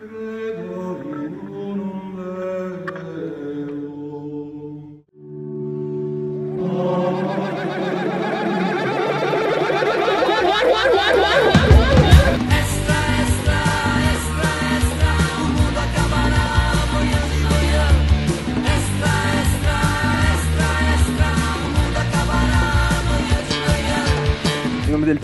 nome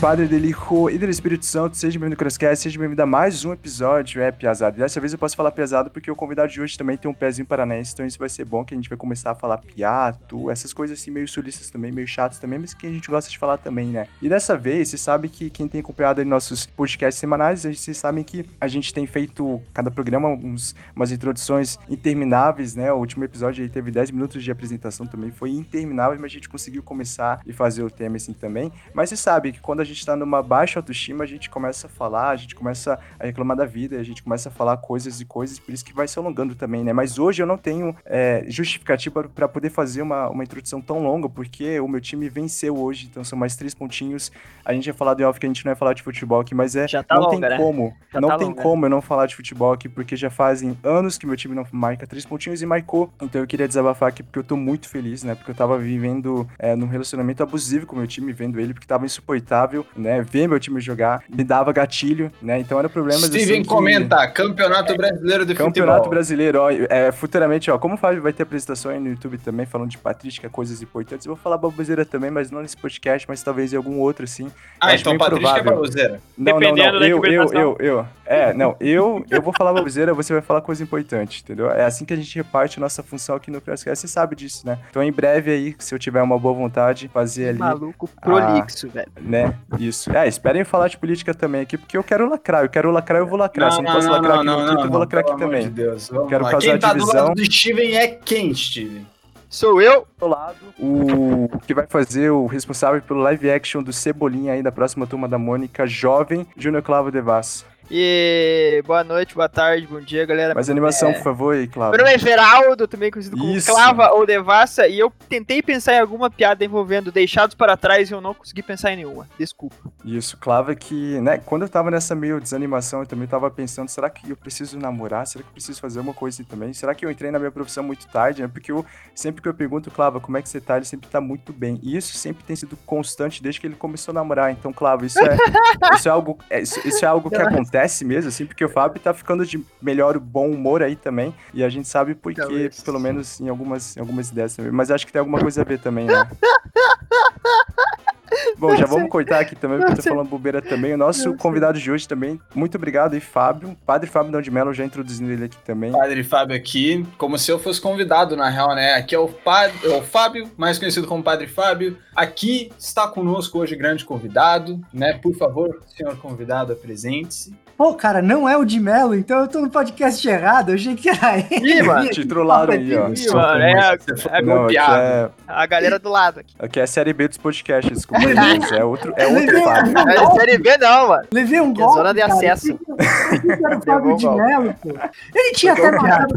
Padre dele, Hijo e do Espírito Santo. Seja bem-vindo ao Crosscast, seja bem-vindo a mais um episódio, é pesado. Dessa vez eu posso falar pesado porque o convidado de hoje também tem um pezinho paranaense, então isso vai ser bom, que a gente vai começar a falar piato, essas coisas assim meio sulistas também, meio chatas também, mas que a gente gosta de falar também, né? E dessa vez, você sabe que quem tem acompanhado nossos podcasts semanais, vocês sabem que a gente tem feito cada programa uns, umas introduções intermináveis, né? O último episódio aí teve 10 minutos de apresentação também, foi interminável, mas a gente conseguiu começar e fazer o tema assim também. Mas você sabe que quando a gente tá numa baixa autoestima, a gente começa a falar, a gente começa a reclamar da vida, a gente começa a falar coisas e coisas, por isso que vai se alongando também, né? Mas hoje eu não tenho é, justificativa para poder fazer uma, uma introdução tão longa, porque o meu time venceu hoje, então são mais três pontinhos. A gente ia falar do off que a gente não ia falar de futebol aqui, mas é. Já tá não longa, tem né? como. Já não tá tem longa. como eu não falar de futebol aqui, porque já fazem anos que meu time não marca três pontinhos e marcou. Então eu queria desabafar aqui, porque eu tô muito feliz, né? Porque eu tava vivendo é, num relacionamento abusivo com o meu time, vendo ele, porque tava insuportável, né? Ver meu time jogar me dava gatilho, né? Então era problemas Steven assim, que- comenta, Campeonato Brasileiro de Campeonato Futebol. Brasileiro, ó, é, futuramente, ó, como o Fábio vai ter apresentação aí no YouTube também, falando de patrística, coisas importantes, eu vou falar baboseira também, mas não nesse podcast, mas talvez em algum outro, assim. Ah, então bem Patrícia é provável. baboseira. Não, não, Dependendo não, da eu, eu, eu, eu. É, não, eu, eu vou falar baboseira, você vai falar coisa importante, entendeu? É assim que a gente reparte a nossa função aqui no Crosscast, você sabe disso, né? Então em breve aí, se eu tiver uma boa vontade, fazer ali Maluco prolixo, velho. né? Isso. É, esperem falar de política também aqui, porque eu quero lacrar. Eu quero lacrar, eu vou lacrar. Se eu não posso lacrar aqui no Twitter, eu vou lacrar aqui pelo amor também. de Deus, vamos Quero lá. causar Quem tá divisão. do lado do Steven é quem, Steven? Sou eu. Do lado, o que vai fazer o responsável pelo live action do Cebolinha aí da próxima turma da Mônica, jovem Júnior Clavo Devassa. E boa noite, boa tarde, bom dia, galera. Mais animação, é- por favor, aí, Clavo. Meu nome é Geraldo, também conhecido como Isso. Clava ou Devassa, e eu tentei pensar em alguma piada envolvendo deixados para trás e eu não consegui pensar em nenhuma. Desculpa. Isso, Clava que, né, quando eu tava nessa meio desanimação, eu também tava pensando, será que eu preciso namorar? Será que eu preciso fazer uma coisa também? Será que eu entrei na minha profissão muito tarde, né? Porque eu, sempre que eu pergunto, Clava, como é que você tá? Ele sempre tá muito bem. E isso sempre tem sido constante desde que ele começou a namorar. Então, Clava, isso é, isso é algo, é, isso, isso é algo que acontece mesmo, assim, porque o Fábio tá ficando de melhor bom humor aí também. E a gente sabe por quê, Talvez. pelo menos em algumas, em algumas ideias também. Mas acho que tem alguma coisa a ver também, né? Bom, já vamos cortar aqui também, porque eu tô falando bobeira também. O nosso convidado de hoje também, muito obrigado aí, Fábio. Padre Fábio Dão de Mello, já introduzindo ele aqui também. Padre Fábio aqui, como se eu fosse convidado, na real, né? Aqui é o, padre, é o Fábio, mais conhecido como Padre Fábio. Aqui está conosco hoje grande convidado, né? Por favor, senhor convidado, apresente-se. Pô, cara, não é o de Mello, então eu tô no podcast errado. Eu achei que era ele. Ih, mano. Te trollaram aí, ó. Ih, mano, é é golpeado. é, a galera do lado aqui. aqui é a série B dos podcasts, desculpa aí, mas é outro, é outro Fábio. Não é série B não, mano. Levei um Que é golpe. zona de cara. acesso. Era o Fábio de. Mello, pô. Ele tinha até marcado.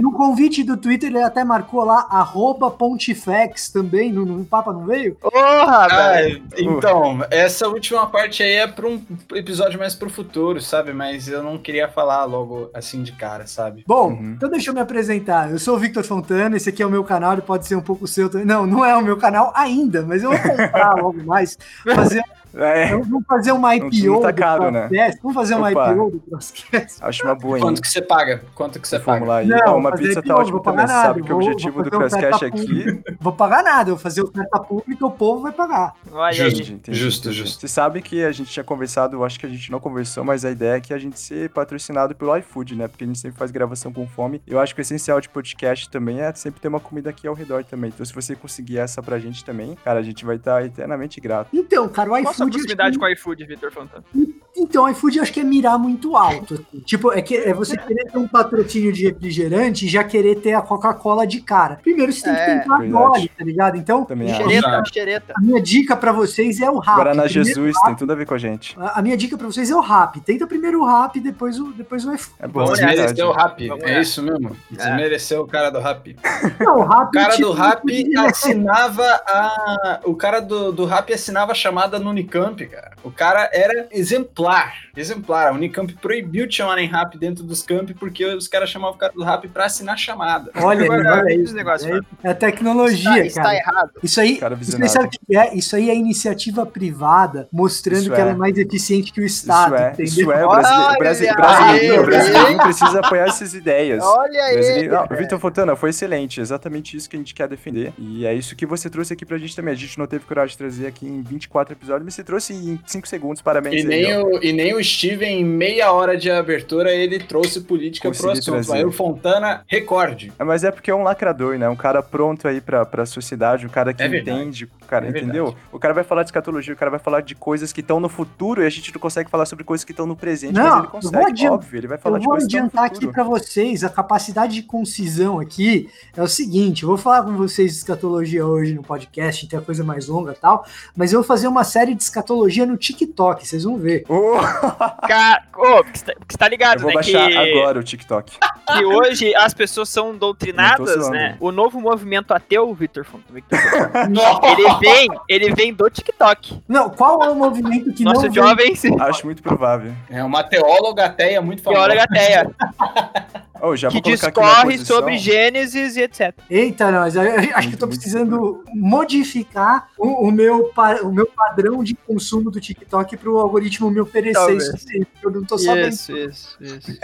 no convite do Twitter, ele até marcou lá, arroba Pontifex também, no, no Papa não veio? Porra, Ah, velho. então, essa última parte aí é para um episódio mais pro futuro, sabe? Mas eu não queria falar logo assim de cara, sabe? Bom, Uhum. então deixa eu me apresentar. Eu sou o Victor Fontana, esse aqui é o meu canal, ele pode ser um pouco o seu também. Não, não é o meu canal ainda, mas eu vou comprar logo mais. Fazer, É, vamos fazer uma IPO não tá do caro, né? Crosscast. Vamos fazer uma Opa. IPO do Crosscast. acho uma boa, hein? Quanto que você paga? Quanto que você paga? aí. Não, Ó, uma pizza aqui tá ótima vou pagar também. Você nada, sabe que o objetivo do Crosscast aqui Vou pagar nada, eu vou fazer oferta pública, o povo vai pagar. Aí. Justo. Entendi, Justo, entendi. justo. Você sabe que a gente tinha conversado, acho que a gente não conversou, mas a ideia é que a gente ser patrocinado pelo iFood, né? Porque a gente sempre faz gravação com fome. Eu acho que o essencial de podcast também é sempre ter uma comida aqui ao redor também. Então, se você conseguir essa pra gente também, cara, a gente vai estar eternamente grato. Então, cara, o Qual a sua iFood. proximidade com o iFood, Vitor Fontana? Então, o iFood eu acho que é mirar muito alto. assim. Tipo, é, que, é você querer ter um patrocínio de refrigerante e já querer ter a Coca-Cola de cara. Primeiro você tem É, que tentar. Dolly, tá ligado? Então. Xereta, xereta. a minha dica pra vocês é o rap. Guaraná Primeiro Jesus rap. tem tudo a ver com a gente. A a minha dica pra vocês é o rap. Tenta primeiro o rap, depois o, depois o iFood. É bom, Vamos é. Desmereceu o rap, é isso mesmo? Desmereceu o cara do rap. Não, o rap. O cara tipo, do rap ele- assinava a. O cara do, do rap assinava a chamada no Unicamp, cara. O cara era exemplar exemplar. Exemplar. A Unicamp proibiu de chamarem rap dentro dos campi porque os caras chamavam o cara do rap pra assinar chamada. Olha, Agora, olha esse isso. negócio, É, é tecnologia, Está, cara. está errado. Isso aí, Cara aí é? Isso aí é iniciativa privada mostrando Isso que ela é. é mais eficiente que o Estado, isso é, entendeu? isso é. O Olha, brasile- brasi- olha, brasileirinho, o olha. brasileirinho precisa apoiar essas ideias. Olha aí. Brasileiro- Vitor Fontana, foi excelente. Exatamente isso que a gente quer defender. E é isso que você trouxe aqui pra gente também. A gente não teve coragem de trazer aqui em 24 episódios, mas você trouxe em 5 segundos. Parabéns E aí, nem, ó. o, e nem o Steven, em meia hora de abertura, ele trouxe política pro Consegui assunto. trazer. Aí o Fontana, recorde. É, Mas é porque é um lacrador, né? Um cara pronto aí pra, pra sociedade, um cara que É verdade. entende, o cara, É entendeu? O cara vai falar de escatologia, o cara vai falar de coisas que estão no futuro e a gente não consegue falar sobre coisas que estão no presente, Não, mas ele eu consegue, vou adian- óbvio. Ele vai falar Eu de vou coisas que estão no adiantar aqui pra vocês, a capacidade de concisão aqui é o seguinte, eu vou falar com vocês de escatologia hoje no podcast, tem a coisa mais longa e tal, mas eu vou fazer uma série de escatologia no TikTok, vocês vão ver. Oh, Ô, porque você tá- tá eu ligado, vou né? baixar que, agora o TikTok. que hoje as pessoas são doutrinadas, né? O novo movimento ateu, Victor Fonto, Victor Fonto, Nossa! ele vem, ele vem do TikTok. Não, qual é o movimento que Nosso não jovem se Acho muito provável. É uma teóloga ateia muito famosa. teóloga ateia, Oh, já que discorre sobre Gênesis e etc. Eita, não, eu acho que eu tô muito precisando modificar o, o meu, o meu padrão de consumo do TikTok pro algoritmo me oferecer Talvez. isso aí, eu não tô sabendo. Isso, isso, isso.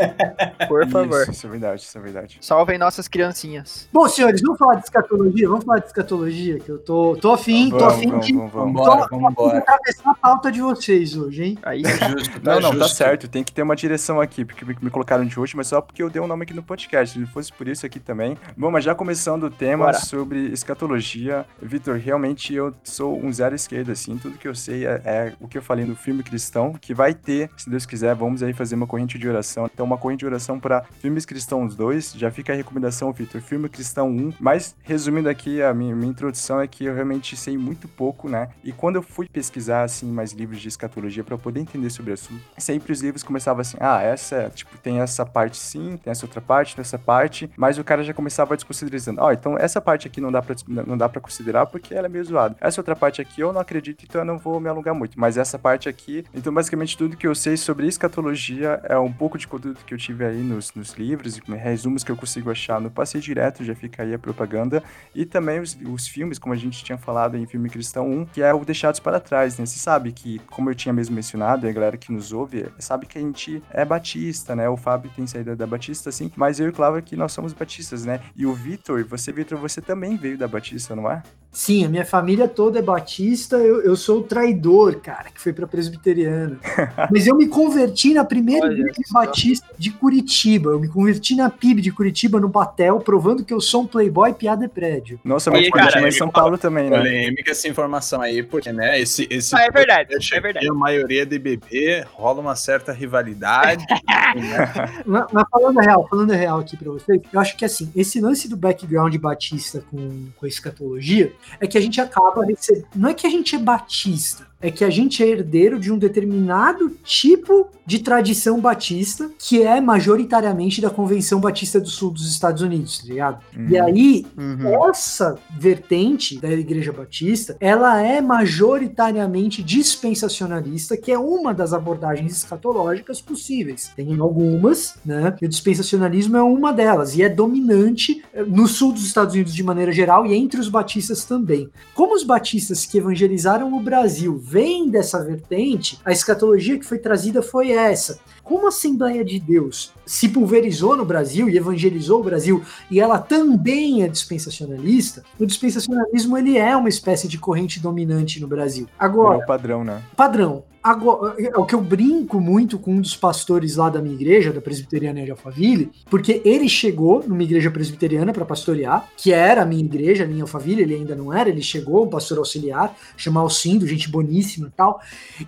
Por favor. Isso, isso é verdade, isso é verdade. Salvem nossas criancinhas. Bom, senhores, vamos falar de escatologia? Vamos falar de escatologia, que eu tô, tô afim, tô Vamos, afim vamos, de, vamos, vamos. tô, tô de vambora. atravessar a pauta de vocês hoje, hein? Aí, Tá justo, Não, não, tá certo. Tem que ter uma direção aqui, porque me me colocaram de hoje, mas só porque eu dei um nome aqui no podcast. Se não fosse por isso aqui também. Bom, mas já começando o tema Bora. sobre escatologia, Vitor, realmente eu sou um zero esquerda, assim. Tudo que eu sei é, é o que eu falei no filme cristão, que vai ter, se Deus quiser, vamos aí fazer uma corrente de oração. Então, uma corrente de oração para filmes cristãos 2. Já fica a recomendação, Vitor, filme cristão 1. Mas, resumindo aqui, a minha, minha introdução é que eu realmente sei muito pouco, né? E quando eu fui pesquisar, assim, mais livros de escatologia para poder entender sobre o assunto, sempre os livros começavam assim, ah, essa, tipo, tem essa parte sim, tem essa outra parte, tem essa parte, mas o cara já começava desconsiderando, ó, então essa parte aqui não dá pra, não dá pra considerar porque ela é meio zoada. Essa outra parte aqui eu não acredito, então eu não vou me alongar muito, mas essa parte aqui, então basicamente tudo que eu sei sobre escatologia é um pouco de conteúdo que eu tive aí nos, nos livros, e resumos que eu consigo achar no Passeio Direto, já fica aí a propaganda, e também os, os filmes, como a gente tinha falado em Filme Cristão 1, que é o Deixados para Trás, né? Você sabe que, como eu tinha mesmo mencionado, a galera que nos ouve sabe que a gente é batista, né? O Fábio tem saída da Batista, assim, mas eu e o Cláudio aqui nós somos batistas, né? E o Vitor, você, Vitor, você também veio da Batista, não é? Sim, a minha família toda é batista, eu, eu sou o traidor, cara, que foi pra presbiteriana. Mas eu me converti na primeira Olha igreja só. batista de Curitiba. Eu me converti na PIB de Curitiba, no Batel, provando que eu sou um playboy piada de prédio. Nossa, E, mas continua em São Paulo também, né? Polêmica essa informação aí, porque, né, esse... esse Ah, é verdade, é verdade. A maioria de bebê, rola uma certa rivalidade. né? Mas, mas falando a real, falando real aqui pra vocês, eu acho que assim, esse lance do background batista com, com a escatologia é que a gente acaba recebendo. Não é que a gente é batista, é que a gente é herdeiro de um determinado tipo de tradição batista, que é majoritariamente da Convenção Batista do Sul dos Estados Unidos, tá ligado? Hum. E aí, Uhum. essa vertente da Igreja Batista, ela é majoritariamente dispensacionalista, que é uma das abordagens escatológicas possíveis. Tem algumas, né? E o dispensacionalismo é uma delas e é dominante eh, no sul dos Estados Unidos de maneira geral e entre os batistas também. Como os batistas que evangelizaram o Brasil vêm dessa vertente, a escatologia que foi trazida foi essa. Como a Assembleia de Deus se pulverizou no Brasil e evangelizou o Brasil e ela também é dispensacionalista, o dispensacionalismo ele é uma espécie de corrente dominante no Brasil. É Agora, o padrão, né? padrão. Agora, é o que eu brinco muito com um dos pastores lá da minha igreja, da presbiteriana de Alphaville, porque ele chegou numa igreja presbiteriana para pastorear, que era a minha igreja, ali em Alphaville, ele ainda não era, ele chegou, um pastor auxiliar, chamar o Cindo, gente boníssima e tal.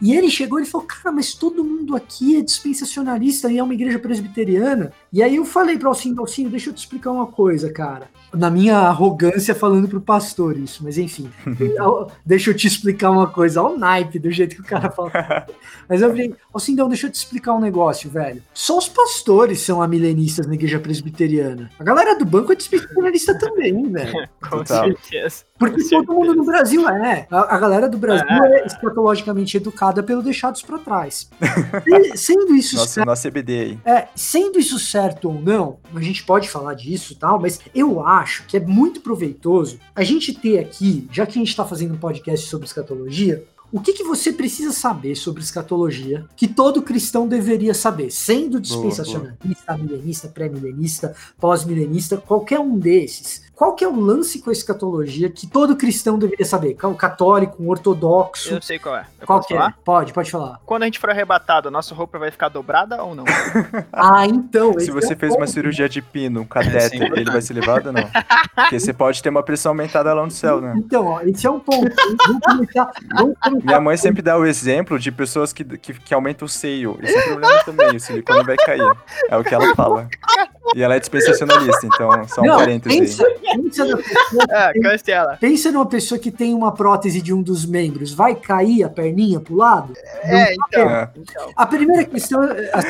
E ele chegou e falou: Cara, mas todo mundo aqui é dispensacionalista e é uma igreja presbiteriana. E aí eu falei para Alcindo, Alcindo, deixa eu te explicar uma coisa, cara. Na minha arrogância falando pro pastor isso, mas enfim. deixa eu te explicar uma coisa, ao naipe do jeito que o cara fala. mas eu falei, Alcindão, deixa eu te explicar um negócio, velho. Só os pastores são amilenistas na igreja presbiteriana. A galera do banco é despestitucionalista também, velho. Com certeza. Porque Com todo mundo no certeza. Brasil é. A, a galera do Brasil É. é escatologicamente educada pelo deixados pra trás. E, sendo isso Nosso, certo, nosso CBD aí. é, sendo isso certo ou não, a gente pode falar disso e tal, mas eu acho que é muito proveitoso a gente ter aqui, já que a gente tá fazendo um podcast sobre escatologia, o que, que você precisa saber sobre escatologia que todo cristão deveria saber, sendo dispensacionalista, milenista, pré-milenista, pós-milenista, qualquer um desses. Qual que é o lance com a escatologia que todo cristão deveria saber? O católico, um ortodoxo, Eu sei qual é. Eu qual que é? falar? Pode, pode falar. Quando a gente for arrebatado, a nossa roupa vai ficar dobrada ou não? Ah, então. Se você é fez uma cirurgia de pino, um catéter, verdade. ele vai ser levado ou não? Porque você pode ter uma pressão aumentada lá no céu, né? Então, ó, esse é um ponto. Vamos começar. Vamos começar Minha mãe sempre dá o exemplo de pessoas que, que, que aumentam o seio. Esse é um problema também, o silicone vai cair. É o que ela fala. E ela é dispensacionalista, então só um Não, parênteses pensa, aí. pensa, na pessoa, Ah, cancela. pensa numa pessoa que tem uma prótese de um dos membros. Vai cair a perninha pro lado? É, então. É. então. A primeira questão, é, assim,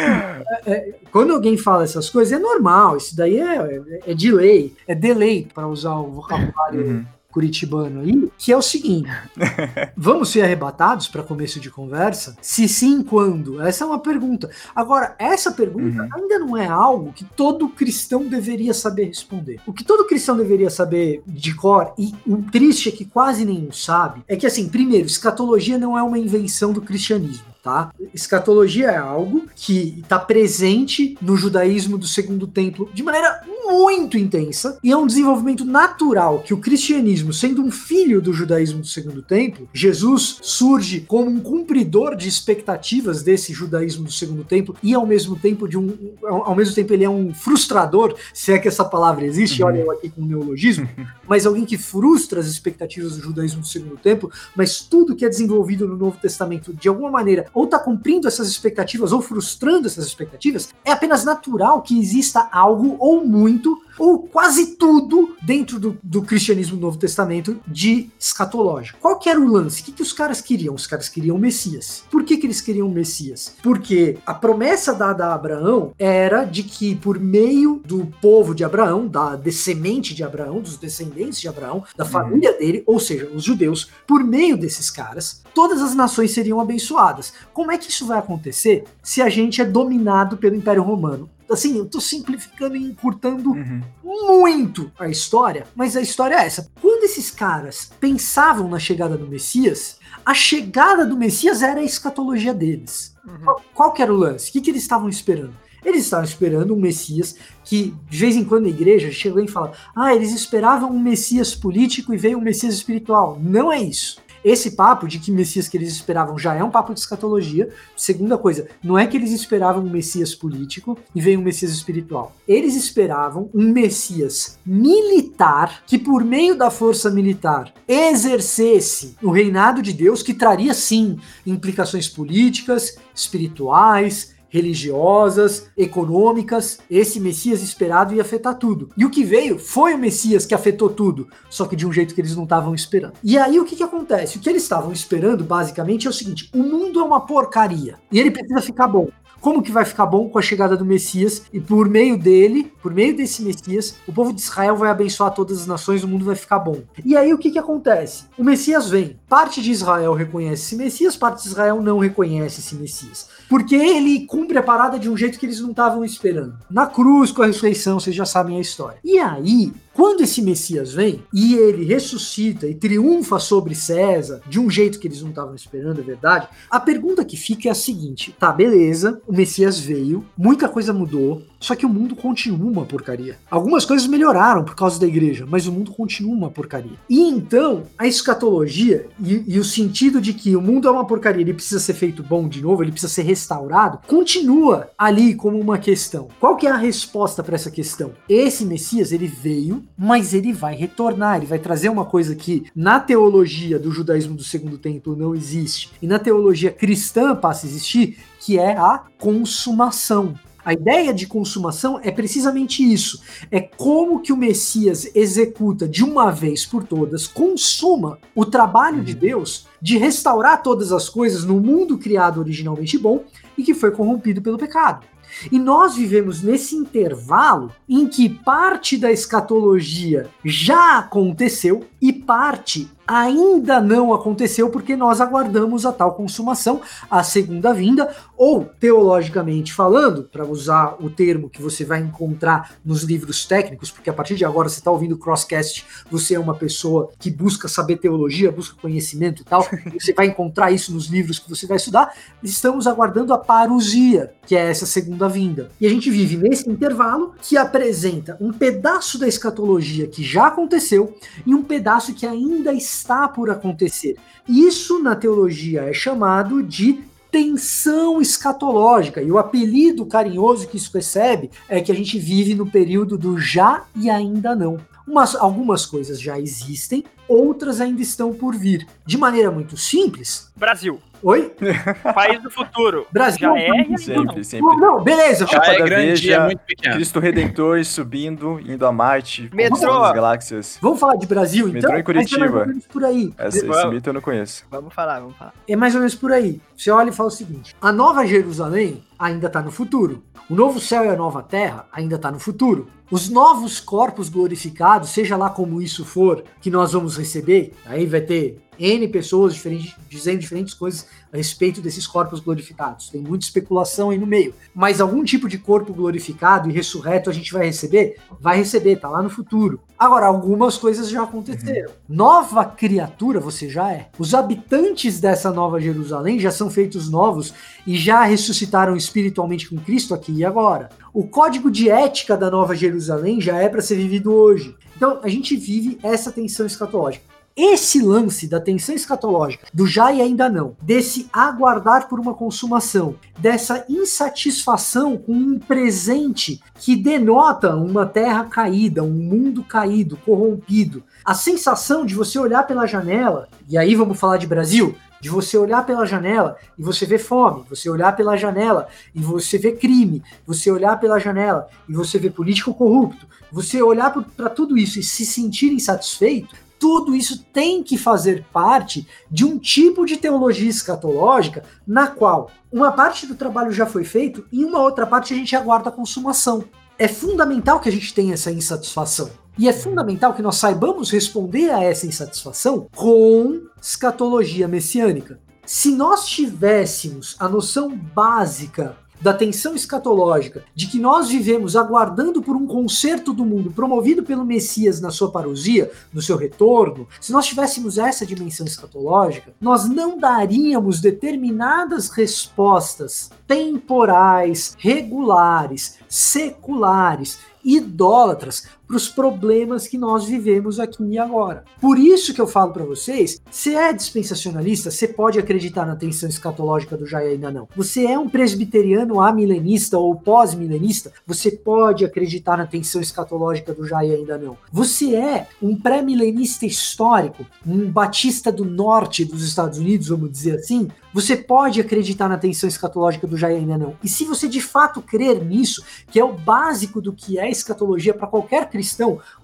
é, é, quando alguém fala essas coisas, é normal. Isso daí é, é, é delay, é delay, para usar o vocabulário Uhum. Curitibano aí, que é o seguinte: vamos ser arrebatados para começo de conversa? Se sim, quando? Essa é uma pergunta. Agora, essa pergunta Uhum. ainda não é algo que todo cristão deveria saber responder. O que todo cristão deveria saber de cor, e o triste é que quase nenhum sabe, é que, assim, primeiro, escatologia não é uma invenção do cristianismo. Tá? Escatologia é algo que está presente no judaísmo do segundo templo de maneira muito intensa e é um desenvolvimento natural que o cristianismo, sendo um filho do judaísmo do segundo templo, Jesus surge como um cumpridor de expectativas desse judaísmo do segundo templo e ao mesmo tempo de um ao mesmo tempo ele é um frustrador, se é que essa palavra existe, Uhum. olha eu aqui com o neologismo, mas alguém que frustra as expectativas do judaísmo do segundo templo, mas tudo que é desenvolvido no Novo Testamento de alguma maneira ou está cumprindo essas expectativas ou frustrando essas expectativas, é apenas natural que exista algo ou muito ou quase tudo dentro do, do cristianismo do Novo Testamento de escatológico. Qual que era o lance? O que, que os caras queriam? Os caras queriam o Messias. Por que, que eles queriam o Messias? Porque a promessa dada a Abraão era de que por meio do povo de Abraão, da descendente de Abraão, dos descendentes de Abraão, da família dele, ou seja, os judeus, por meio desses caras, todas as nações seriam abençoadas. Como é que isso vai acontecer se a gente é dominado pelo Império Romano? Assim, eu tô simplificando e encurtando Uhum. muito a história, mas a história é essa. Quando esses caras pensavam na chegada do Messias, a chegada do Messias era a escatologia deles. Uhum. Qual, qual que era o lance? O que, que eles estavam esperando? Eles estavam esperando um Messias que, de vez em quando, a igreja chegou e fala: ah, eles esperavam um Messias político e veio um Messias espiritual. Não é isso. Esse papo de que Messias que eles esperavam já é um papo de escatologia. Segunda coisa, não é que eles esperavam um Messias político e veio um Messias espiritual. Eles esperavam um Messias militar que, por meio da força militar, exercesse o reinado de Deus, que traria sim implicações políticas, espirituais, religiosas, econômicas. Esse Messias esperado ia afetar tudo. E o que veio foi o Messias que afetou tudo, só que de um jeito que eles não estavam esperando. E aí o que, que acontece? O que eles estavam esperando, basicamente, é o seguinte: o mundo é uma porcaria e ele precisa ficar bom. Como que vai ficar bom com a chegada do Messias? E por meio dele, por meio desse Messias, o povo de Israel vai abençoar todas as nações, o mundo vai ficar bom. E aí o que que acontece? O Messias vem. Parte de Israel reconhece esse Messias, parte de Israel não reconhece esse Messias. Porque ele cumpre a parada de um jeito que eles não estavam esperando. Na cruz, com a ressurreição, vocês já sabem a história. E aí, quando esse Messias vem e ele ressuscita e triunfa sobre César de um jeito que eles não estavam esperando, é verdade. A pergunta que fica é a seguinte: tá, beleza, o Messias veio, muita coisa mudou, só que o mundo continua uma porcaria. Algumas coisas melhoraram por causa da igreja, mas o mundo continua uma porcaria. E então, a escatologia e, e o sentido de que o mundo é uma porcaria, ele precisa ser feito bom de novo, ele precisa ser restaurado, continua ali como uma questão. Qual que é a resposta para essa questão? Esse Messias, ele veio, mas ele vai retornar, ele vai trazer uma coisa que na teologia do judaísmo do segundo templo não existe, e na teologia cristã passa a existir, que é a consumação. A ideia de consumação é precisamente isso. É como que o Messias executa de uma vez por todas, consuma o trabalho de Deus de restaurar todas as coisas no mundo criado originalmente bom e que foi corrompido pelo pecado. E nós vivemos nesse intervalo em que parte da escatologia já aconteceu e parte ainda não aconteceu porque nós aguardamos a tal consumação, a segunda vinda, ou teologicamente falando, para usar o termo que você vai encontrar nos livros técnicos, porque a partir de agora você está ouvindo Crosscast, você é uma pessoa que busca saber teologia, busca conhecimento e tal, você vai encontrar isso nos livros que você vai estudar. Estamos aguardando a parousia, que é essa segunda vinda. E a gente vive nesse intervalo que apresenta um pedaço da escatologia que já aconteceu e um pedaço que ainda está está por acontecer. Isso na teologia é chamado de tensão escatológica. E o apelido carinhoso que isso recebe é que a gente vive no período do já e ainda não. Umas, algumas coisas já existem, outras ainda estão por vir. De maneira muito simples. Brasil. Oi? País do futuro. Brasil. Já é, Sempre, sempre. sempre. Não, beleza. Já é da grande, Veja, é muito pequeno. Cristo Redentor subindo, indo a Marte, Metrô. as galáxias. Vamos falar de Brasil, então? Metrô em Curitiba. É mais ou menos por aí. Essa, esse mito eu não conheço. Vamos falar, vamos falar. É mais ou menos por aí. Você olha e fala o seguinte: a Nova Jerusalém ainda está no futuro. O novo céu e a nova terra ainda está no futuro. Os novos corpos glorificados, seja lá como isso for, que nós vamos receber, aí vai ter N pessoas diferentes, dizendo diferentes coisas a respeito desses corpos glorificados. Tem muita especulação aí no meio. Mas algum tipo de corpo glorificado e ressurreto a gente vai receber? Vai receber, tá lá no futuro. Agora, algumas coisas já aconteceram. Nova criatura você já é. Os habitantes dessa nova Jerusalém já são feitos novos e já ressuscitaram espiritualmente com Cristo aqui e agora. O código de ética da nova Jerusalém já é para ser vivido hoje. Então, a gente vive essa tensão escatológica. Esse lance da tensão escatológica, do já e ainda não, desse aguardar por uma consumação, dessa insatisfação com um presente que denota uma terra caída, um mundo caído, corrompido, a sensação de você olhar pela janela, e aí vamos falar de Brasil, de você olhar pela janela e você ver fome, você olhar pela janela e você ver crime, você olhar pela janela e você ver político corrupto, você olhar para tudo isso e se sentir insatisfeito, tudo isso tem que fazer parte de um tipo de teologia escatológica na qual uma parte do trabalho já foi feito e uma outra parte a gente aguarda a consumação. É fundamental que a gente tenha essa insatisfação. E é fundamental que nós saibamos responder a essa insatisfação com escatologia messiânica. Se nós tivéssemos a noção básica da tensão escatológica, de que nós vivemos aguardando por um conserto do mundo promovido pelo Messias na sua parousia, no seu retorno, se nós tivéssemos essa dimensão escatológica, nós não daríamos determinadas respostas temporais, regulares, seculares, idólatras para os problemas que nós vivemos aqui e agora. Por isso que eu falo para vocês, se é dispensacionalista, você pode acreditar na tensão escatológica do já e ainda não. Você é um presbiteriano amilenista ou pós-milenista, você pode acreditar na tensão escatológica do já e ainda não. Você é um pré-milenista histórico, um batista do norte dos Estados Unidos, vamos dizer assim, você pode acreditar na tensão escatológica do e ainda não. E se você de fato crer nisso, que é o básico do que é escatologia para qualquer cristão,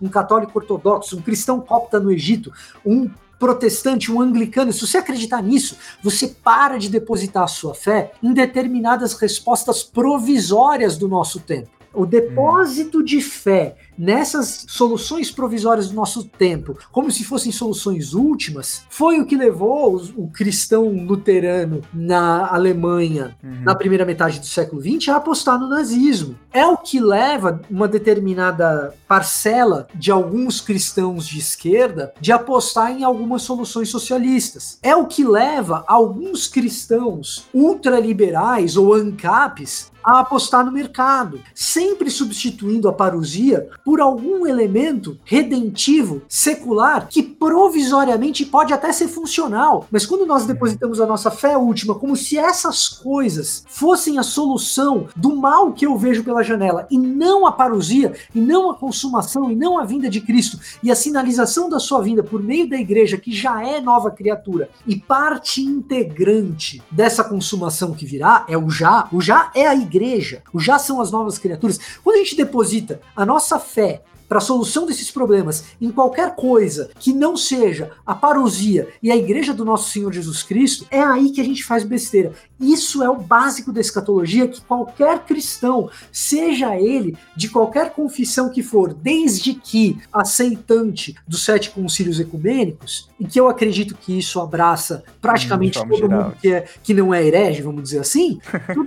um católico ortodoxo, um cristão copta no Egito, um protestante, um anglicano, se você acreditar nisso, você para de depositar a sua fé em determinadas respostas provisórias do nosso tempo. O depósito de fé nessas soluções provisórias do nosso tempo, como se fossem soluções últimas, foi o que levou os- o cristão luterano na Alemanha Uhum. na primeira metade do século XX a apostar no nazismo. É o que leva uma determinada parcela de alguns cristãos de esquerda de apostar em algumas soluções socialistas. É o que leva alguns cristãos ultraliberais ou ANCAPs a apostar no mercado, sempre substituindo a parousia por algum elemento redentivo, secular, que provisoriamente pode até ser funcional. Mas quando nós depositamos a nossa fé última como se essas coisas fossem a solução do mal que eu vejo pela janela e não a parousia, e não a consumação, e não a vinda de Cristo, e a sinalização da sua vinda por meio da igreja, que já é nova criatura, e parte integrante dessa consumação que virá é o já. O já é a igreja. O já são as novas criaturas. Quando a gente deposita a nossa fé せ para a solução desses problemas em qualquer coisa que não seja a parousia e a igreja do nosso Senhor Jesus Cristo, é aí que a gente faz besteira. Isso é o básico da escatologia que qualquer cristão, seja ele de qualquer confissão que for, desde que aceitante dos sete concílios ecumênicos, e que eu acredito que isso abraça praticamente Hum, todo geral. mundo que, é, que não é herege, vamos dizer assim,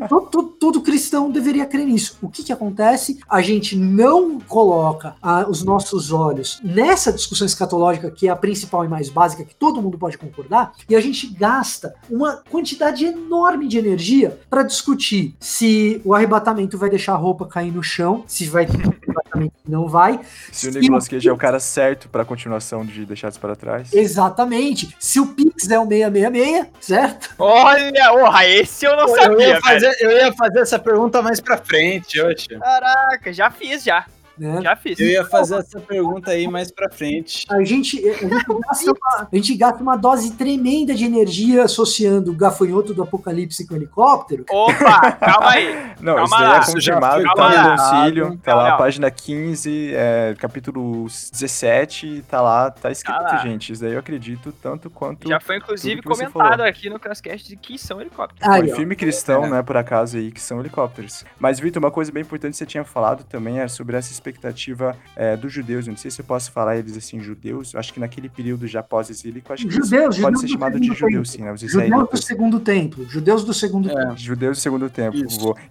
todo, todo- todo cristão deveria crer nisso. O que, que acontece? A gente não coloca a- os nossos olhos nessa discussão escatológica, que é a principal e mais básica, que todo mundo pode concordar, e a gente gasta uma quantidade enorme de energia para discutir se o arrebatamento vai deixar a roupa cair no chão, se vai ter arrebatamento que não vai, Se o Nicolas Cage é o cara certo pra continuação de Deixados para Trás. exatamente, se o Pix é o 666, certo? Olha, orra, esse eu não eu, sabia, ia fazer, eu ia fazer essa pergunta mais pra frente, oxe. Caraca, já fiz, já. Né? Já fiz. Eu ia fazer essa pergunta aí mais pra frente. A gente, a, gente gasta uma, a gente gasta uma dose tremenda de energia associando o gafanhoto do apocalipse com o helicóptero. Opa, calma aí. Não, Calma isso daí lá. é confirmado, foi tá no calma concílio, tá lá, página 15, é, capítulo 17, tá lá, tá escrito, Tá lá. gente. Isso daí eu acredito tanto quanto. Já foi inclusive comentado aqui no Crashcast de que são helicópteros. Foi filme cristão, É. né, por acaso aí, que são helicópteros. Mas, Vitor, uma coisa bem importante que você tinha falado também é sobre essa expectativa é, dos judeus. Eu não sei se eu posso falar eles assim, judeus. Eu acho que naquele período já pós-exílico, acho que Judeus, pode judeus ser do chamado de tempo. sim, né? Os Judeus do segundo templo. Judeus do segundo É. templo. Judeus do segundo tempo.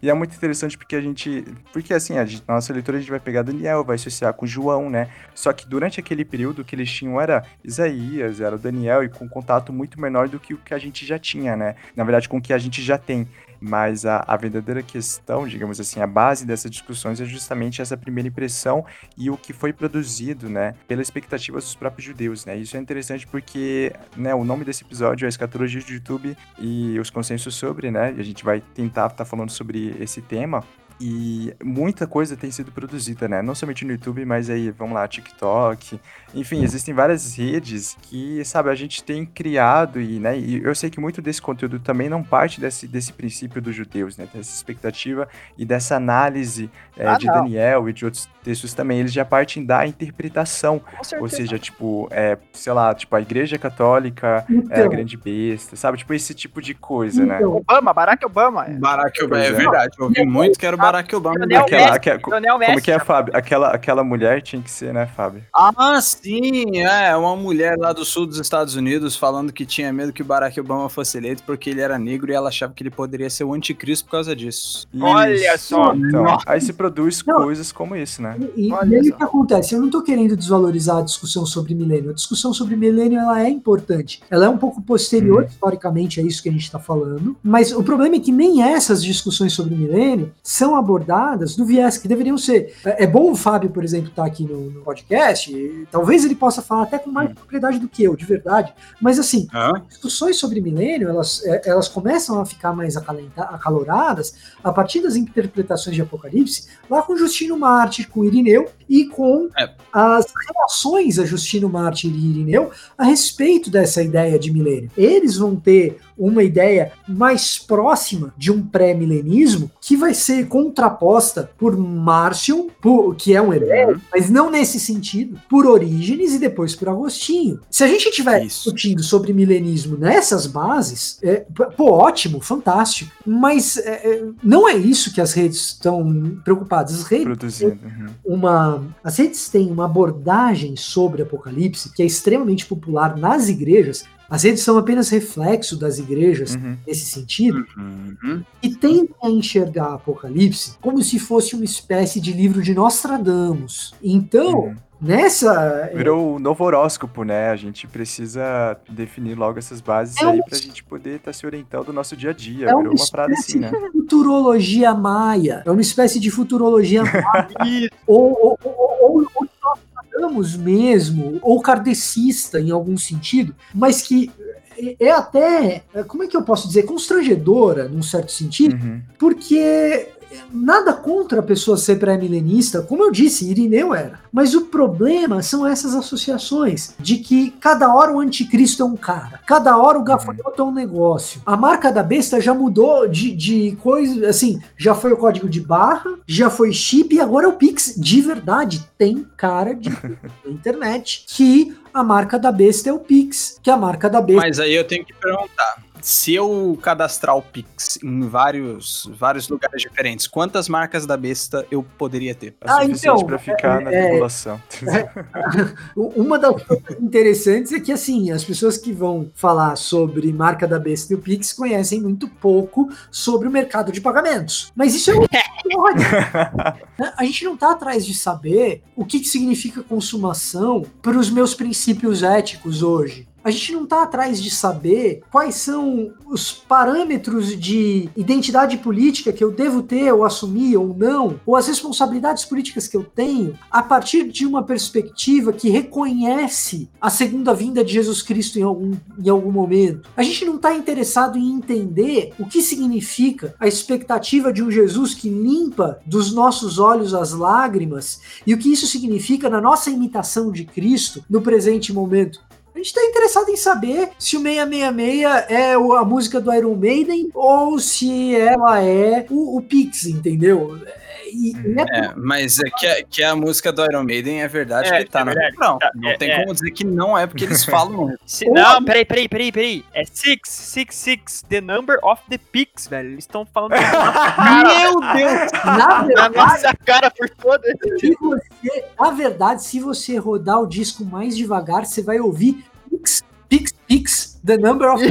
E é muito interessante porque a gente. Porque assim, a gente- na nossa leitura a gente vai pegar Daniel, vai associar com João, né? Só que durante aquele período que eles tinham era Isaías, era o Daniel, e com contato muito menor do que o que a gente já tinha, né? Na verdade, com o que a gente já tem. Mas a, a verdadeira questão, digamos assim, a base dessas discussões é justamente essa primeira impressão e o que foi produzido, né, pela expectativa dos próprios judeus, né? Isso é interessante porque, né, o nome desse episódio é Escatologia de YouTube e os consensos sobre, né? E a gente vai tentar estar falando sobre esse tema. E muita coisa tem sido produzida, né? Não somente no YouTube, mas aí, vamos lá, TikTok. Enfim, existem várias redes que, sabe, a gente tem criado e, né? E eu sei que muito desse conteúdo também não parte desse, desse princípio dos judeus, né? Dessa expectativa e dessa análise é, Ah, de não. Daniel e de outros textos também. Eles já partem da interpretação. Ou seja, tipo, é, sei lá, tipo, a igreja católica é a Então, grande besta, sabe? Tipo, esse tipo de coisa, né? então, Obama, Barack Obama. é. Barack Obama, é é. verdade. Eu ouvi muito que era o Barack Obama. Lionel Aquela- Messi, aquela- Lionel Messi. Como que é, Fábio? Aquela, aquela mulher tinha que ser, né, Fábio? Ah, sim, é. Uma mulher lá do sul dos Estados Unidos falando que tinha medo que o Barack Obama fosse eleito porque ele era negro e ela achava que ele poderia ser o anticristo por causa disso. Olha só. Então, Nossa. aí se produz Não. coisas como isso, né? E, e aí o que acontece? Eu não tô querendo desvalorizar a discussão sobre milênio. A discussão sobre milênio ela é importante. Ela é um pouco posterior, historicamente, a isso que a gente está falando. Mas o problema é que nem essas discussões sobre milênio são abordadas do viés que deveriam ser. É, é bom o Fábio, por exemplo, estar aqui no, no podcast. talvez ele possa falar até com mais propriedade do que eu, de verdade. Mas assim, Hã? discussões sobre milênio, elas, é, elas começam a ficar mais acaloradas a partir das interpretações de Apocalipse, lá com Justino Mártir, com Irineu, e com É. as reações a Justino Mártir e Irineu a respeito dessa ideia de milênio. Eles vão ter uma ideia mais próxima de um pré-milenismo que vai ser contraposta por Marcion, por- que é um hebreu, mas não nesse sentido, por Orígenes e depois por Agostinho. Se a gente estiver Isso. discutindo sobre milenismo nessas bases, é, pô, ótimo, fantástico, mas é, é, não é isso que as redes estão preocupadas. As redes Produzido. uhum. uma. As redes têm uma abordagem sobre Apocalipse que é extremamente popular nas igrejas. As redes são apenas reflexo das igrejas Uhum. nesse sentido Uhum. e tendem a enxergar Apocalipse como se fosse uma espécie de livro de Nostradamus. Então, Uhum. Nessa. Virou o novo horóscopo, né? A gente precisa definir logo essas bases É aí uma- pra gente poder estar se orientando no nosso dia a dia. É Virou uma uma parada assim, né? futurologia maia. É uma espécie de futurologia maia. Ou, ou, ou, ou nós falamos mesmo, ou kardecista em algum sentido, mas que é- é até, como é que eu posso dizer, constrangedora, num certo sentido, Uhum. porque nada contra a pessoa ser pré-milenista, como eu disse, Irineu era. Mas o problema são essas associações de que cada hora o anticristo é um cara, cada hora o gafanhoto é um negócio. A marca da besta já mudou de, de coisa, assim, já foi o código de barra, já foi chip e agora é o Pix. De verdade, tem cara de internet que a marca da besta é o Pix, que a marca da besta Mas aí eu tenho que perguntar. Se eu cadastrar o Pix em vários, vários lugares diferentes, quantas marcas da besta eu poderia ter? É Ah, então, pra ficar na é- tribulação. Uma das coisas interessantes é que, assim, as pessoas que vão falar sobre marca da besta e o Pix conhecem muito pouco sobre o mercado de pagamentos. Mas isso é história. A gente não tá atrás de saber o que, que significa consumação para os meus princípios éticos hoje. A gente não tá atrás de saber quais são os parâmetros de identidade política que eu devo ter ou assumir ou não, ou as responsabilidades políticas que eu tenho, a partir de uma perspectiva que reconhece a segunda vinda de Jesus Cristo em algum, em algum momento. A gente não está interessado em entender o que significa a expectativa de um Jesus que limpa dos nossos olhos as lágrimas e o que isso significa na nossa imitação de Cristo no presente momento. A gente está interessado em saber se o 666 é a música do Iron Maiden ou se ela é o, o Pix, entendeu? E, e é É, mas é que, a- que a música do Iron Maiden é verdade É, que tá é no verdade. refrão. Tá, Não é, tem é. como dizer que não é, porque eles falam. Se- não, peraí, peraí, peraí, peraí. É 666, the number of the Pix, velho. Eles estão falando Meu Deus! na na verdade, nossa cara por toda. se você, na verdade, se você rodar o disco mais devagar, você vai ouvir Pix, Pix, Pix, the number of.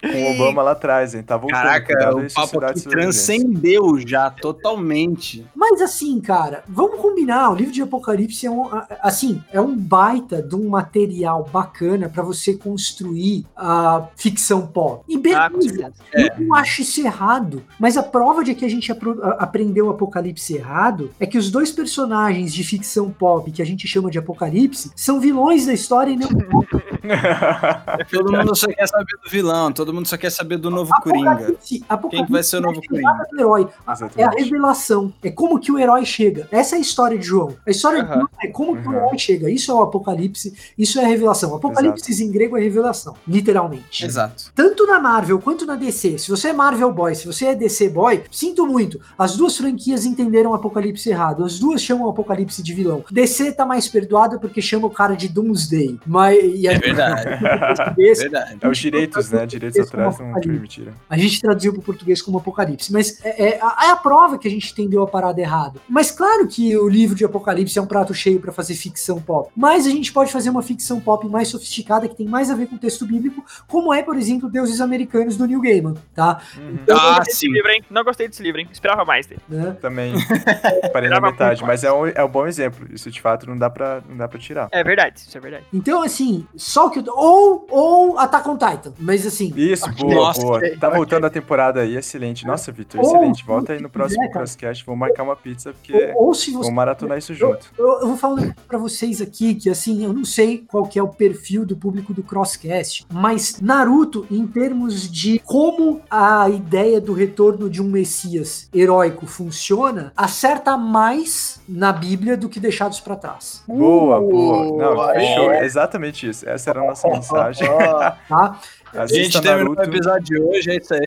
Com o Obama lá atrás, hein? Tá voltando. Caraca, o papo aqui estadunidense. transcendeu já totalmente. Mas assim, cara, vamos combinar. O livro de Apocalipse é um, assim, é um baita de um material bacana pra você construir a ficção pop. E Ah, beleza, certeza. Eu não acho isso errado. Mas a prova de que a gente aprendeu o Apocalipse errado é que os dois personagens de ficção pop que a gente chama de Apocalipse são vilões da história e não Todo mundo só quer saber do vilão, todo mundo só quer saber do novo Coringa. Apocalipse. Quem que vai ser o novo é a chegada do herói. É a revelação. É como que o herói chega. Essa é a história de João. A história de Aham. João é como que o Uhum. herói chega. Isso é o Apocalipse. Isso é a revelação. Apocalipse em grego é revelação. Literalmente. Exato. tanto na Marvel quanto na DC. Se você é Marvel Boy, se você é DC Boy, sinto muito. As duas franquias entenderam o Apocalipse errado. As duas chamam o Apocalipse de vilão. DC tá mais perdoada porque chama o cara de Doomsday. Mas e a, É verdade. Esse- Verdade. É os direitos, né? Direitos autorais não permitiram. a gente traduziu para o português como Apocalipse. Mas é, é a, é a prova que a gente entendeu a parada errada. Mas claro que o livro de Apocalipse é um prato cheio para fazer ficção pop. Mas a gente pode fazer uma ficção pop mais sofisticada que tem mais a ver com o texto bíblico, como é, por exemplo, Deuses Americanos do Neil Gaiman, tá? Uhum. Eu não Ah, gostei desse sim. livro, hein? Não gostei desse livro, hein? Esperava mais dele. Né? Também parei na metade, mas é um, é um bom exemplo. Isso de fato não dá pra, não dá pra tirar. É verdade, isso é verdade. Então, assim, só o que eu. Ou, ou Attack on Titan. Mas assim. Isso, boa, Nossa, boa. Tá voltando a temporada aí, excelente. Nossa, Vitor, excelente. Volta aí no próximo quiser. Crosscast, vamos marcar uma pizza, porque Ou, ou se você. vamos maratonar isso junto. Eu, eu vou falar pra vocês aqui que, assim, eu não sei qual que é o perfil do público do Crosscast, mas Naruto, em termos de como a ideia do retorno de um Messias heróico funciona, acerta mais na Bíblia do que deixados pra trás. Boa, boa. Não, fechou. É exatamente isso. Essa era a nossa mensagem. Tá? A gente terminou o Naruto. episódio de hoje, é isso aí.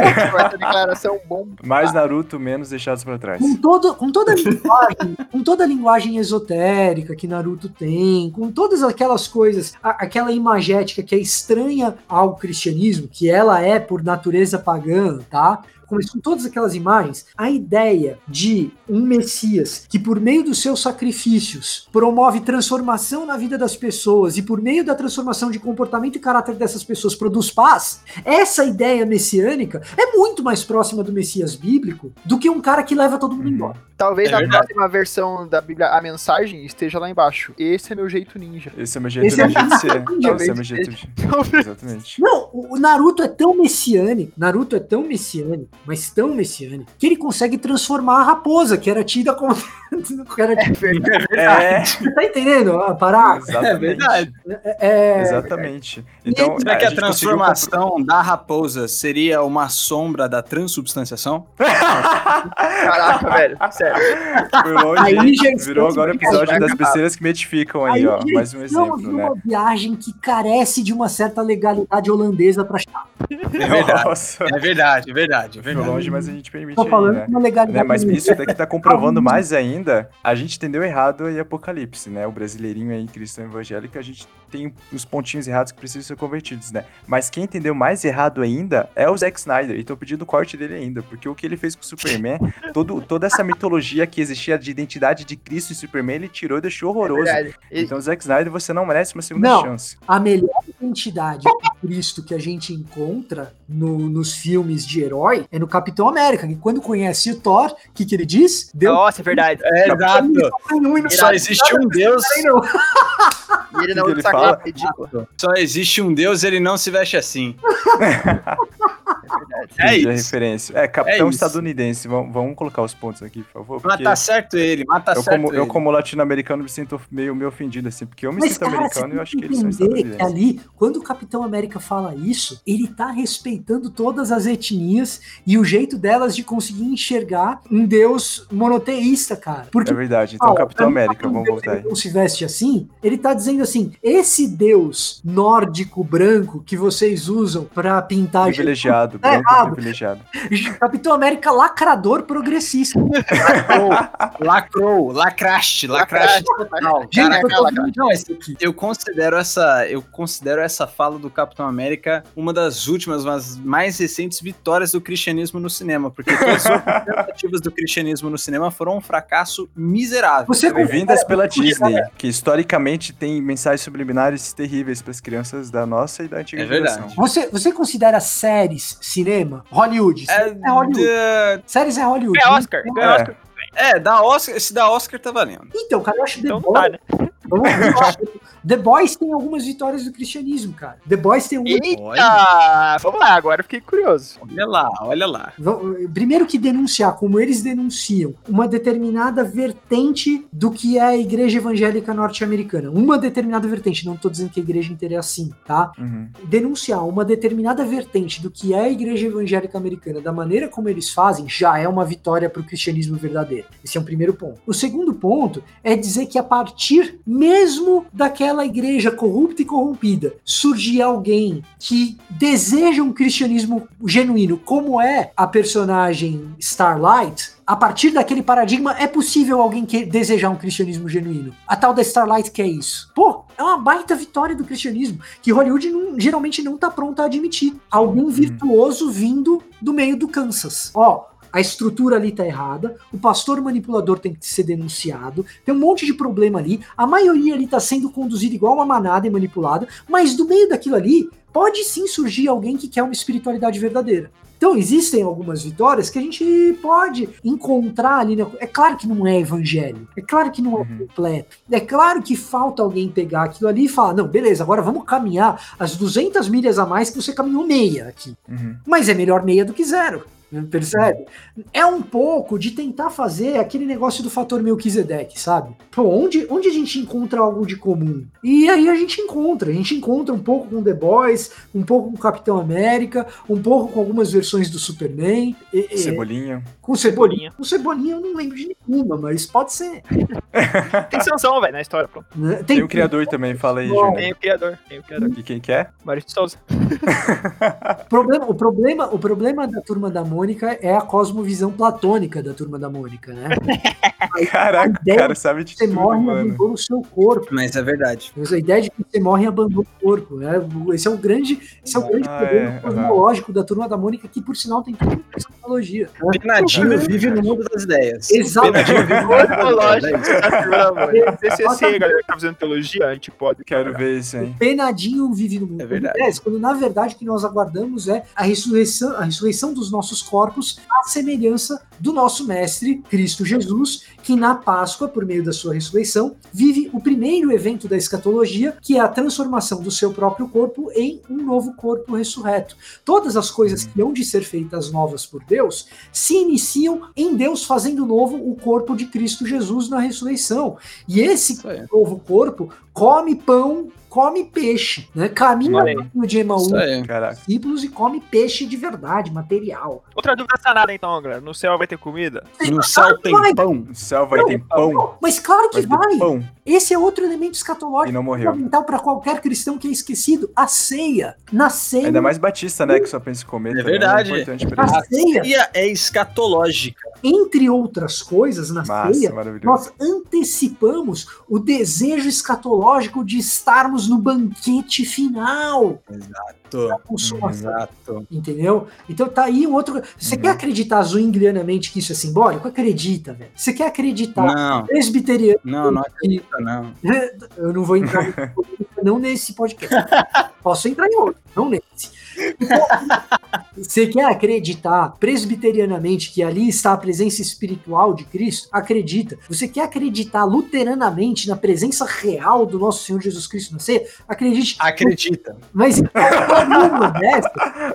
Essa declaração bom. Mais Naruto, menos deixados pra trás. Com, todo, com toda a linguagem, com toda a linguagem esotérica que Naruto tem, com todas aquelas coisas, a- aquela imagética que é estranha ao cristianismo, que ela é por natureza pagã, tá? Com, com todas aquelas imagens, a ideia de um Messias que, por meio dos seus sacrifícios, promove transformação na vida das pessoas e, por meio da transformação de comportamento e caráter dessas pessoas, produz paz, essa ideia messiânica é muito mais próxima do Messias bíblico do que um cara que leva todo mundo Uhum. embora. Talvez É na verdade. próxima versão da Bíblia a mensagem esteja lá embaixo. Esse é meu jeito ninja. Esse é o meu jeito Esse é de ser. Talvez Esse é o meu jeito de... Exatamente. Não, o o Naruto é tão messiânico, Naruto é tão messiânico, mas tão messiânico, que ele consegue transformar a raposa, que era tida como. que era tida- É, Você tá entendendo a parada? exatamente. É verdade. É, Exatamente. Então, Será que a gente conseguiu transformação da raposa seria uma sombra da transubstanciação? Caraca, velho. Sério. Foi longe, Aí já Virou agora o episódio das besteiras que me edificam aí, ó. gente, Mais um exemplo, né? numa viagem que carece de uma certa legalidade holandesa pra achar. É verdade. Nossa, É verdade, é verdade, verdade. longe, mas a gente permite Tô aí, falando né? uma legalidade. Né, Mas isso daqui tá comprovando mais ainda. A gente entendeu errado aí Apocalipse, né? O brasileirinho aí, cristão evangélico, a gente tem os pontinhos errados que precisam ser convertidos, né? Mas quem entendeu mais errado ainda é o Zack Snyder. E tô pedindo o corte dele ainda, porque o que ele fez com o Superman, todo, toda essa mitologia que existia de identidade de Cristo e Superman, ele tirou e deixou horroroso. E- Então, Zack Snyder, você não merece uma segunda Não. chance. A melhor identidade de Cristo que a gente encontra no- nos filmes de herói é no Capitão América, que quando conhece o Thor, o que, que ele diz? Deu Nossa, é verdade. É, exato. e Só existe um Deus. E ele não ele saco fala? Só existe um Deus, ele não se veste assim. É isso. referência. É, capitão É estadunidense. Vamos, vamos colocar os pontos aqui, por favor. Tá certo ele, mas tá eu, certo como, eu, ele. como latino-americano, me sinto meio, meio ofendido, assim, porque eu me Mas, sinto cara, americano e eu acho que eles são entender que estadunidenses. ali, quando o Capitão América fala isso, ele tá respeitando todas as etnias e o jeito delas de conseguir enxergar um deus monoteísta, cara. Porque É verdade. Então, Ó, Capitão América, quando vamos voltar aí. Não se veste assim, ele tá dizendo assim: esse Deus nórdico branco que vocês usam pra pintar Privilegiado, Tá branco Capitão América lacrador progressista. Lacrou, lacraste, lacraste Caraca, eu considero essa, eu considero essa fala do Capitão América uma das últimas, mas mais recentes vitórias do cristianismo no cinema, porque todas as tentativas do cristianismo no cinema foram um fracasso miserável. Você Vindas pela Disney, que historicamente tem mensagens subliminares terríveis para as crianças da nossa e da antiga É verdade. geração. Você, você considera séries cinema? Hollywood. É, É, Hollywood. Séries é Hollywood. É Oscar. É. Oscar. é, da Oscar, esse da Oscar tá valendo. Então, cara, eu acho The Então não Boys. tá, né? Vamos The Boys tem algumas vitórias do cristianismo, cara. The Boys tem algumas. Eita! Vamos lá, agora eu fiquei curioso. Olha lá, olha lá. Primeiro que denunciar, como eles denunciam, uma determinada vertente do que é a igreja evangélica norte-americana. Uma determinada vertente, não tô dizendo que a igreja inteira é assim, tá? Uhum. Denunciar uma determinada vertente do que é a igreja evangélica americana, da maneira como eles fazem, já é uma vitória para o cristianismo verdadeiro. Esse é um primeiro ponto. O segundo ponto é dizer que a partir mesmo daquela igreja corrupta e corrompida, surgir alguém que deseja um cristianismo genuíno, como é a personagem Starlight, a partir daquele paradigma é possível alguém que desejar um cristianismo genuíno. A tal da Starlight que é isso. Pô, é uma baita vitória do cristianismo que Hollywood não- geralmente não tá pronta a admitir. Algum virtuoso vindo do meio do Kansas. Ó, a estrutura ali tá errada, o pastor manipulador tem que ser denunciado, tem um monte de problema ali, a maioria ali tá sendo conduzida igual uma manada e manipulada, mas do meio daquilo ali pode sim surgir alguém que quer uma espiritualidade verdadeira. Então, existem algumas vitórias que a gente pode encontrar ali. É claro que não é evangelho. É claro que não é Uhum. completo. É claro que falta alguém pegar aquilo ali e falar: não, beleza, agora vamos caminhar as 200 milhas a mais que você caminhou meia aqui. Uhum. Mas é melhor meia do que zero. Percebe? É um pouco de tentar fazer aquele negócio do fator Melquisedeque, sabe? Pô, onde, onde a gente encontra algo de comum? E aí a gente encontra. A gente encontra um pouco com The Boys, um pouco com Capitão América, um pouco com algumas versões do Superman. e- e- Cebolinha. com Cebolinha. Com Cebolinha eu não lembro de nenhuma, mas pode ser. Tem Sansão, velho, na história. Pronto. né? Tem o criador também, fala aí, Bom. Júnior. Tem o criador. Tem o criador. E quem que é? Maurício Souza. O problema, o, problema, o problema da turma da Mônica é a cosmovisão platônica da turma da Mônica, né? Caraca, o cara sabe de Você tudo, morre e mano. abandona o seu corpo. Mas é verdade. A ideia de que você morre e abandona o corpo. Né? Esse é o grande, esse é o grande Ah, problema é, cosmológico da turma da Mônica, que por sinal tem tudo a psicologia. né? Penadinho vive no mundo das ideias. Exato. Penadinho vive no mundo das ideias. tá turma, mano. CCC, galera que tá fazendo teologia, a gente pode. Quero ver isso, hein? Penadinho vive no mundo É verdade. das ideias, quando na verdade o que nós aguardamos é a ressurreição, a ressurreição dos nossos corpos à semelhança do nosso mestre Cristo Jesus, que na Páscoa, por meio da sua ressurreição, vive o primeiro evento da escatologia, que é a transformação do seu próprio corpo em um novo corpo ressurreto. Todas as coisas que hão de ser feitas novas por Deus se iniciam em Deus fazendo novo o corpo de Cristo Jesus na ressurreição. E esse novo corpo come pão, come peixe, né? Caminha no de. Caraca. discípulos e come peixe de verdade, material. Outra dúvida sanada então, galera. No céu vai ter comida? No céu tem Vai. pão. No céu vai ter pão. Mas claro que Vai vai. Esse é outro elemento E escatológico não morreu. fundamental para qualquer cristão que é esquecido. A ceia. Na ceia. Ainda mais Batista, né? Que só pensa em comer. É também, verdade. ele. A ceia, Ceia é escatológica. entre outras coisas, na Massa, ceia, nós antecipamos o desejo escatológico de estarmos no banquete final. Exato. Consumação. Exato. Entendeu? Então tá aí um outro. Você Uhum. quer acreditar zwinglianamente que isso é simbólico? Acredita, velho. Você quer acreditar Não, presbiteriano? não, não acredita, não. Eu não vou entrar polêmica, não nesse podcast. Posso entrar em outro, não nesse. Você quer acreditar presbiterianamente que ali está a presença espiritual de Cristo? Acredita. Você quer acreditar luteranamente na presença real do nosso Senhor Jesus Cristo na ceia? Acredite. Acredita. Mas dessas,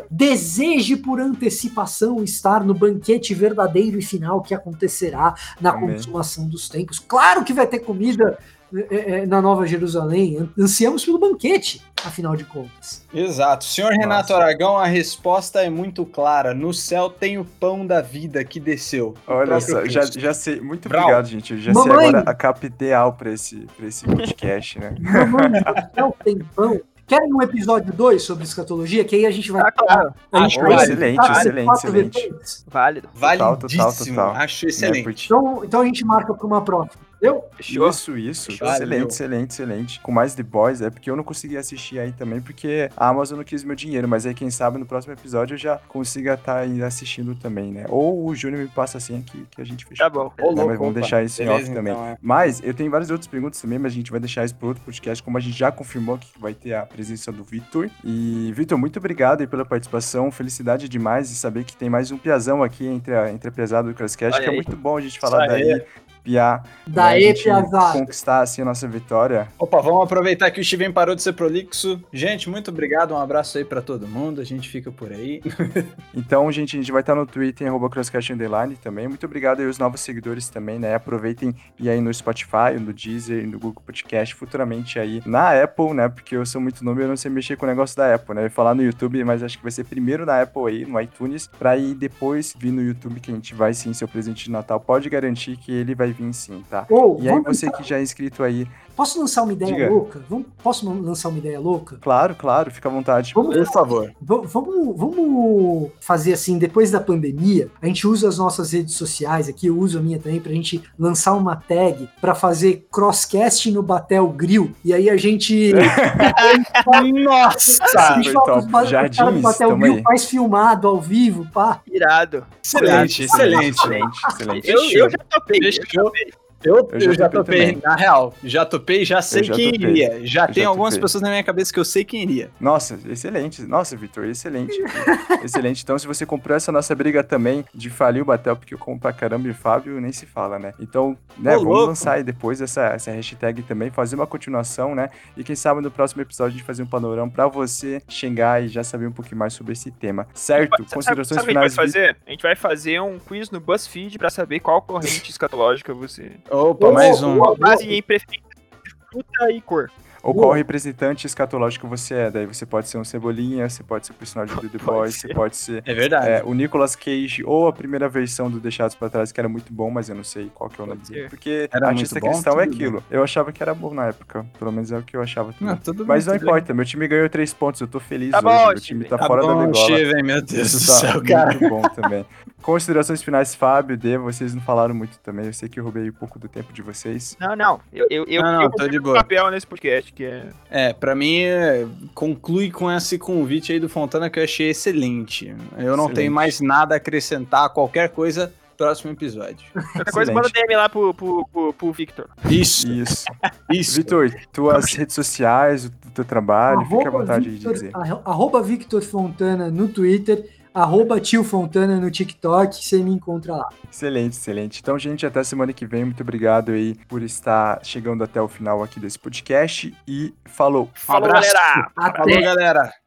deseje por antecipação estar no banquete verdadeiro e final que acontecerá na Amém. consumação dos tempos. Claro que vai ter comida na Nova Jerusalém. Ansiamos pelo banquete, afinal de contas. Exato. Senhor Renato Aragão, a resposta é muito clara. No céu tem o pão da vida que desceu. Olha só, já, já sei. Muito Brau. obrigado, gente. Eu já Mamãe. sei agora a capa ideal pra esse, pra esse podcast, né? Mamãe, no céu tem pão. Querem um episódio 2 sobre escatologia? Que aí a gente vai. Ah, claro. a gente Acho vai excelente, excelente, excelente. Válido. Total, total, Validíssimo. total. Acho Né, excelente. Então, então a gente marca para uma próxima. Entendeu? Fechou? Isso, isso. Excelente, excelente, excelente. Com mais The Boys, é porque eu não consegui assistir aí também, porque a Amazon não quis meu dinheiro, mas aí quem sabe no próximo episódio eu já consiga estar aí assistindo também, né? Ou o Júnior me passa assim aqui que a gente fechou. Tá bom. Ô, Né, louco, mas vamos opa. deixar isso em off também. então, é. Mas eu tenho várias outras perguntas também, mas a gente vai deixar isso para outro podcast, como a gente já confirmou que vai ter a presença do Vitor. E, Vitor, muito obrigado aí pela participação. Felicidade demais de saber que tem mais um piazão aqui entre a, entre a Piazada e o Crosscast, Olha que é muito bom a gente falar daí, Piá. Daí, né, Piazada. Conquistar assim a nossa vitória. Opa, vamos aproveitar que o Steven parou de ser prolixo. Gente, muito obrigado. Um abraço aí pra todo mundo. A gente fica por aí. Então, gente, a gente vai estar no Twitter, arroba crosscast underline também. Muito obrigado aí aos novos seguidores também, né? Aproveitem e aí no Spotify, no Deezer, no Google Podcast, futuramente aí na Apple, né? Porque eu sou muito novo e eu não sei mexer com o negócio da Apple, né? Eu ia falar no YouTube, mas acho que vai ser primeiro na Apple aí, no iTunes, pra aí depois vir no YouTube, que a gente vai sim, seu presente de Natal. Pode garantir que ele vai vir sim, tá? Ou, E aí você que já é inscrito aí, posso lançar uma ideia Diga. louca? Vamos, posso lançar uma ideia louca? claro, claro, fica à vontade. Vamos, Por favor. va- vamos, vamos fazer assim, depois da pandemia, a gente usa as nossas redes sociais aqui, eu uso a minha também, pra gente lançar uma tag pra fazer crosscast no Batel Grill. E aí a gente. Nossa! a gente fala top. do Batel Grill aí. faz filmado ao vivo, pá. Irado. Excelente, excelente. excelente, excelente. Eu, eu já topei. eu já Fechou. Eu, Eu eu já já, topei na real. Já topei, já sei já quem topei. iria. Já Eu tem já algumas topei. pessoas na minha cabeça que eu sei quem iria. Nossa, excelente. Nossa, Vitor, excelente. excelente. Então, se você comprou essa nossa briga também de falir o Batel, porque eu como pra caramba e o Fábio nem se fala, né? Então, né, Ô, vamos louco. lançar aí depois essa, essa hashtag também, fazer uma continuação, né? E quem sabe no próximo episódio a gente fazer um panorama pra você xingar e já saber um pouquinho mais sobre esse tema. Certo? Sabe- Considerações sabe o que a gente finais. vai fazer? A gente vai fazer um quiz no BuzzFeed pra saber qual corrente escatológica você. Opa, mais um. ô, Base em preferência de fruta e cor. Ou qual representante escatológico você é. Daí você pode ser um Cebolinha, você pode ser o personagem do The Boys, você pode ser É verdade. é, o Nicolas Cage ou a primeira versão do Deixados pra Trás, que era muito bom, mas eu não sei qual que é o nome dele. Porque Era artista bom, cristão é bem. aquilo. Eu achava que era bom na época. Pelo menos é o que eu achava. também. Não, tudo mas não bem, tudo bem. importa, meu time ganhou três pontos, eu tô feliz Tá hoje. bom, meu time tá Steven. fora da bom, degola. Steven, meu Deus Isso do tá céu, cara. muito bom também. Considerações finais, Fábio, D, vocês não falaram muito também. Eu sei que eu roubei um pouco do tempo de vocês. Não, não. Eu, eu, eu, Não, eu tô de boa. papel nesse podcast, que é. É, pra mim, é, conclui com esse convite aí do Fontana que eu achei excelente. Eu não Excelente. tenho mais nada a acrescentar, qualquer coisa, próximo episódio. Outra coisa, manda DM lá pro, pro, pro, pro Victor. Isso, Isso. isso. Vitor, tuas redes sociais, o teu trabalho, fique à Arroba vontade Victor, de dizer. arro- Arroba Victor Fontana no Twitter, arroba Tio Fontana no TikTok, você me encontra lá. Excelente, excelente. Então, gente, até semana que vem. Muito obrigado aí por estar chegando até o final aqui desse podcast. E falou! Falou, abraço. galera! Até! Falou, galera.